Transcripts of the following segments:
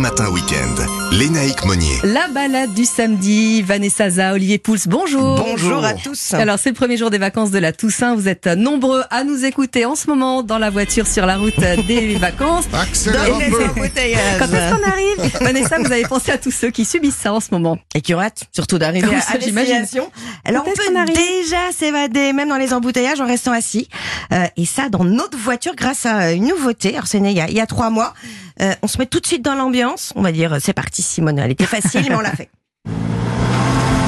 Matin Week-end. Lénaïque Monnier. La balade du samedi, Vanessa Za, Olivier Pouls, bonjour. Bonjour à tous. Alors c'est le premier jour des vacances de la Toussaint, vous êtes nombreux à nous écouter en ce moment dans la voiture sur la route des vacances. Embouteillages. Quand est-ce qu'on arrive Vanessa, vous avez pensé à tous ceux qui subissent ça en ce moment. Et qui ont hâte surtout d'arriver Oui, à, à destination. Alors on peut déjà s'évader même dans les embouteillages en restant assis. Euh, et ça dans notre voiture grâce à une nouveauté. Alors c'est né il y a, il y a trois mois. Euh, on se met tout de suite dans l'ambiance. On va dire c'est parti Simone. Elle était facile mais on l'a fait.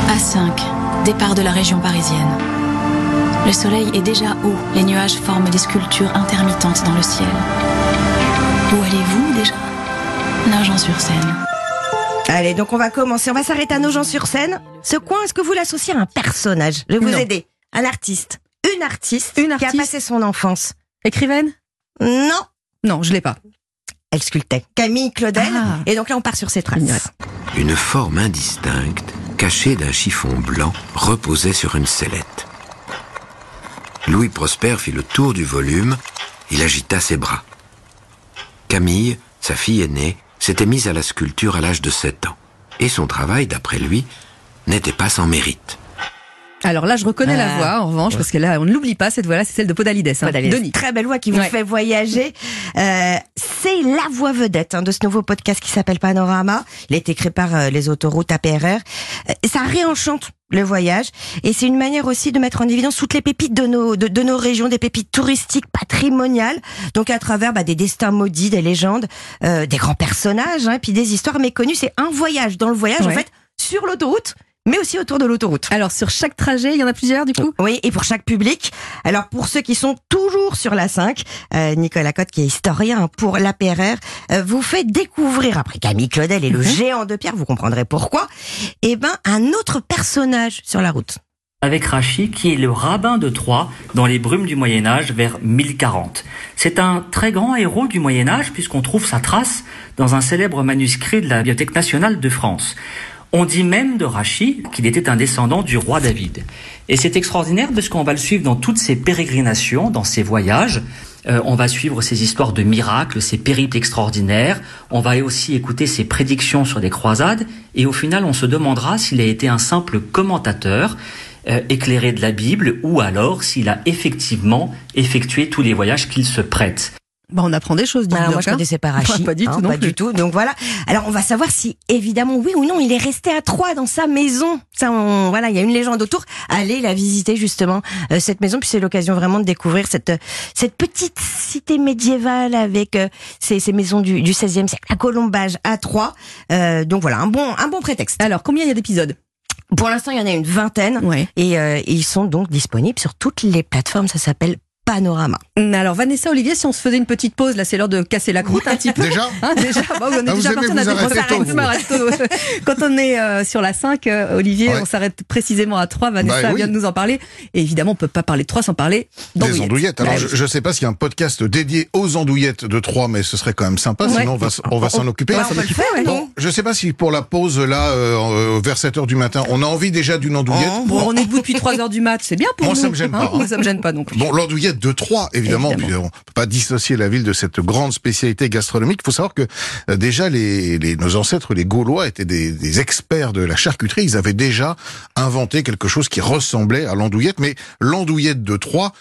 A5, départ de la région parisienne. Le soleil est déjà haut, les nuages forment des sculptures intermittentes dans le ciel. Où allez-vous déjà? Nogent-sur-Seine. Allez donc on va commencer. On va s'arrêter à Nogent-sur-Seine. Ce coin est-ce que vous l'associez à un personnage? Je vais vous Non. aider. Un artiste. Une artiste. Une qui a artiste. passé son enfance. Écrivaine? Non. Non, je l'ai pas. Elle sculptait. Camille Claudel. Ah. Et donc là, on part sur ses traces. Une forme indistincte, cachée d'un chiffon blanc, reposait sur une sellette. Louis Prosper fit le tour du volume, il agita ses bras. Camille, sa fille aînée, s'était mise à la sculpture à l'âge de 7 ans. Et son travail, d'après lui, n'était pas sans mérite. Alors là, je reconnais la Ah. voix, en revanche, parce que là, on ne l'oublie pas, cette voix-là, c'est celle de Podalides. Hein. Podalides. Denis. Très belle voix qui vous Ouais. fait voyager. Euh, c'est la voix vedette hein, de ce nouveau podcast qui s'appelle Panorama. Il est écrit par euh, les autoroutes APRR. Euh, ça réenchante le voyage et c'est une manière aussi de mettre en évidence toutes les pépites de nos de, de nos régions, des pépites touristiques, patrimoniales. Donc à travers bah, des destins maudits, des légendes, euh, des grands personnages, hein, puis des histoires méconnues. C'est un voyage dans le voyage en fait sur l'autoroute, mais aussi autour de l'autoroute. Alors sur chaque trajet, il y en a plusieurs du coup? Oui, et pour chaque public. Alors pour ceux qui sont toujours sur la 5, euh, Nicolas Cotte, qui est historien pour l'APRR, euh, vous fait découvrir, après Camille Claudel et le géant de pierre, vous comprendrez pourquoi, eh ben un autre personnage sur la route. avec Rachid qui est le rabbin de Troyes dans les brumes du Moyen Âge vers 1040. C'est un très grand héros du Moyen Âge puisqu'on trouve sa trace dans un célèbre manuscrit de la Bibliothèque nationale de France. On dit même de Rachid qu'il était un descendant du roi David. Et c'est extraordinaire parce qu'on va le suivre dans toutes ses pérégrinations, dans ses voyages. Euh, on va suivre ses histoires de miracles, ses périples extraordinaires. On va aussi écouter ses prédictions sur des croisades. Et au final, on se demandera s'il a été un simple commentateur euh, éclairé de la Bible ou alors s'il a effectivement effectué tous les voyages qu'il se prête. Bah, on apprend des choses. dis donc, moi je hein. connaissais pas Rachid, Pas du hein, tout non pas plus. du tout. Donc voilà. Alors on va savoir si évidemment oui ou non il est resté à Troyes dans sa maison. Ça, on, voilà, il y a une légende autour. Allez la visiter justement euh, cette maison, puis c'est l'occasion vraiment de découvrir cette euh, cette petite cité médiévale avec euh, ces, ces maisons du, du 16e siècle, à Colombage, à Troyes. Euh, donc voilà un bon un bon prétexte. Alors combien il y a d'épisodes? Pour l'instant il y en a une vingtaine Ouais. et euh, ils sont donc disponibles sur toutes les plateformes. Ça s'appelle Panorama. Alors Vanessa, Olivier, si on se faisait une petite pause, là c'est l'heure de casser la croûte un petit peu. Déjà Hein, déjà, bah on est Ah, déjà parti, on a tôt. Quand on est euh, sur la 5, euh, Olivier, Ouais. on s'arrête précisément à 3. Vanessa Bah oui. vient de nous en parler. Et évidemment, on peut pas parler de 3 sans parler Des d'andouillettes. andouillettes. Alors, Bah je, oui. je sais pas s'il y a un podcast dédié aux andouillettes de Troyes, mais ce serait quand même sympa, Ouais. sinon on va, on va s'en occuper. Bah, on peut le faire, ouais. Bon, je sais pas si pour la pause là, euh, vers 7 heures du matin, on a envie déjà d'une andouillette. Oh, Bon, on est debout depuis 3 heures du mat, c'est bien pour Moi, nous. ça me gêne pas, hein. Moi, ça me gêne pas non plus. Bon, l'andouillette de Troyes, évidemment, Évidemment. puis on peut pas dissocier la ville de cette grande spécialité gastronomique. Il faut savoir que euh, déjà les, les- nos ancêtres, les Gaulois, étaient des, des experts de la charcuterie. Ils avaient déjà inventé quelque chose qui ressemblait à l'andouillette, mais l'andouillette de Troyes.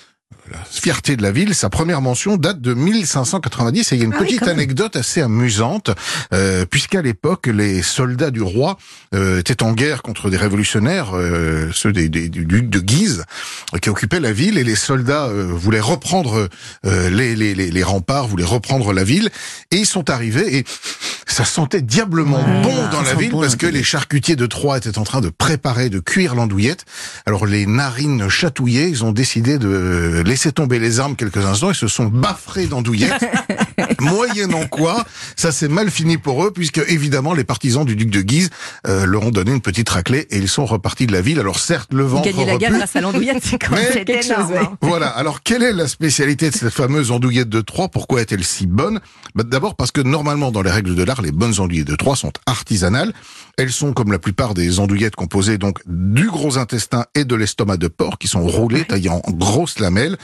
La fierté de la ville, sa première mention date de 1590 et il y a une Ah petite anecdote assez amusante euh, puisqu'à l'époque les soldats du roi euh, étaient en guerre contre des révolutionnaires, euh, ceux des, des- du duc de Guise, euh, qui occupaient la ville et les soldats euh, voulaient reprendre euh, les, les, les, les remparts, voulaient reprendre la ville et ils sont arrivés et ça sentait diablement Ouais, bon dans la ville bon, parce que les charcutiers de Troyes étaient en train de préparer, de cuire l'andouillette. Alors les narines chatouillées, ils ont décidé de laisser tomber les armes quelques instants et se sont baffrés d'andouillettes. Moyennant quoi, ça s'est mal fini pour eux puisque évidemment les partisans du duc de Guise euh, leur ont donné une petite raclée et ils sont repartis de la ville. Alors certes le ventre Gagner la guerre grâce à l'andouillette, c'est quand même quelque chose. ouais. hein. voilà. Alors, quelle est la spécialité de cette fameuse andouillette de Troyes? Pourquoi est-elle si bonne? Bah, D'abord parce que normalement, dans les règles de l'art. Les bonnes andouillettes de Troyes sont artisanales. Elles sont, comme la plupart des andouillettes, composées donc du gros intestin et de l'estomac de porc qui sont roulés, taillés en grosses lamelles.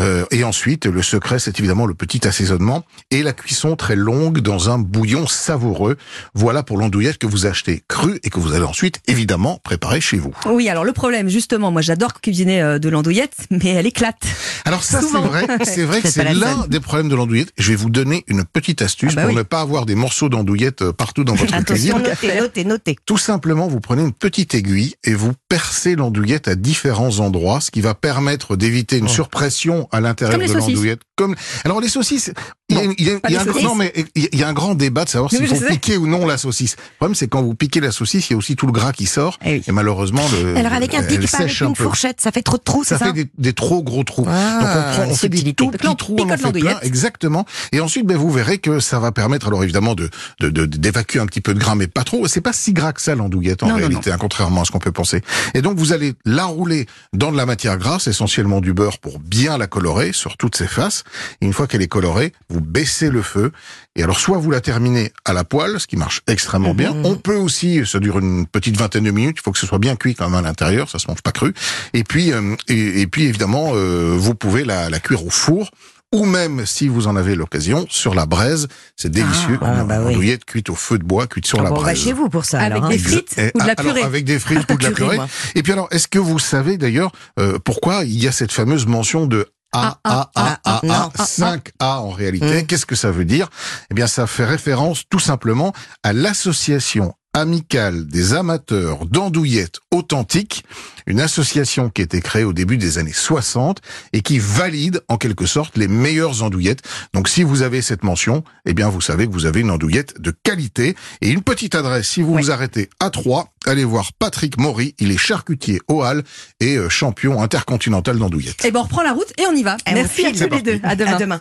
Euh, et ensuite, le secret, c'est évidemment le petit assaisonnement et la cuisson très longue dans un bouillon savoureux. Voilà pour l'andouillette que vous achetez crue et que vous allez ensuite, évidemment, préparer chez vous. Oui, alors le problème, justement, moi j'adore cuisiner euh, de l'andouillette, mais elle éclate. Alors ça, c'est vrai, c'est vrai que C'est l'un des problèmes de l'andouillette. Je vais vous donner une petite astuce Ah bah pour oui. ne pas avoir des morceaux d'andouillette euh, partout dans votre cuisine. Notez, notez, notez. Tout simplement, vous prenez une petite aiguille et vous percez l'andouillette à différents endroits, ce qui va permettre d'éviter une surpression à l'intérieur Comme de les saucisses. l'andouillette. Comme alors les saucisses, il y a, un, non grand débat de savoir s'il faut piquer ou non la saucisse. Le problème, c'est quand vous piquez la saucisse, il y a aussi tout le gras qui sort Eh oui. et malheureusement le. Alors avec un pic, pas avec un une peu. fourchette, ça fait trop de trous, Ça ça fait des, des trop gros trous. Ah, Donc on, prend, on fait des tout petits trous, on en fait plein, exactement. Et ensuite, ben, vous verrez que ça va permettre, alors évidemment, de de- de- d'évacuer un petit peu de gras, mais pas trop. C'est pas si gras que ça l'andouillette en Non, non, réalité, hein, contrairement à ce qu'on peut penser. Et donc vous allez la rouler dans de la matière grasse, essentiellement du beurre, pour bien la colorer sur toutes ses faces. Et une fois qu'elle est colorée, vous baissez le feu. Et alors soit vous la terminez à la poêle, ce qui marche extrêmement bien. On peut aussi, ça dure une petite vingtaine de minutes. Il faut que ce soit bien cuit quand même à l'intérieur, ça se mange pas cru. Et puis, euh, et, et puis évidemment, euh, vous pouvez la, la cuire au four. Ou même, si vous en avez l'occasion, sur la braise. C'est délicieux. Ah, une bah oui. cuite au feu de bois, cuite sur Ah la bon, on va braise. chez vous pour ça. Avec alors, hein. des frites Et- ou de la alors, purée. Avec des frites ou de la Purée, purée. moi. Et puis alors, est-ce que vous savez d'ailleurs euh, pourquoi il y a cette fameuse mention de A, A, A, A, A, non. 5 A en réalité Mm. Qu'est-ce que ça veut dire? Eh bien, ça fait référence tout simplement à l'association amicale des amateurs d'andouillettes authentiques, une association qui a été créée au début des années 60 et qui valide en quelque sorte les meilleures andouillettes. Donc si vous avez cette mention, eh bien vous savez que vous avez une andouillette de qualité et une petite adresse. Si vous vous arrêtez à Troyes, allez voir Patrick Maury, il est charcutier au Hall et euh, champion intercontinental d'andouillettes. Et ben on reprend la route et on y va. Et on Merci à tous les deux. À demain. À demain.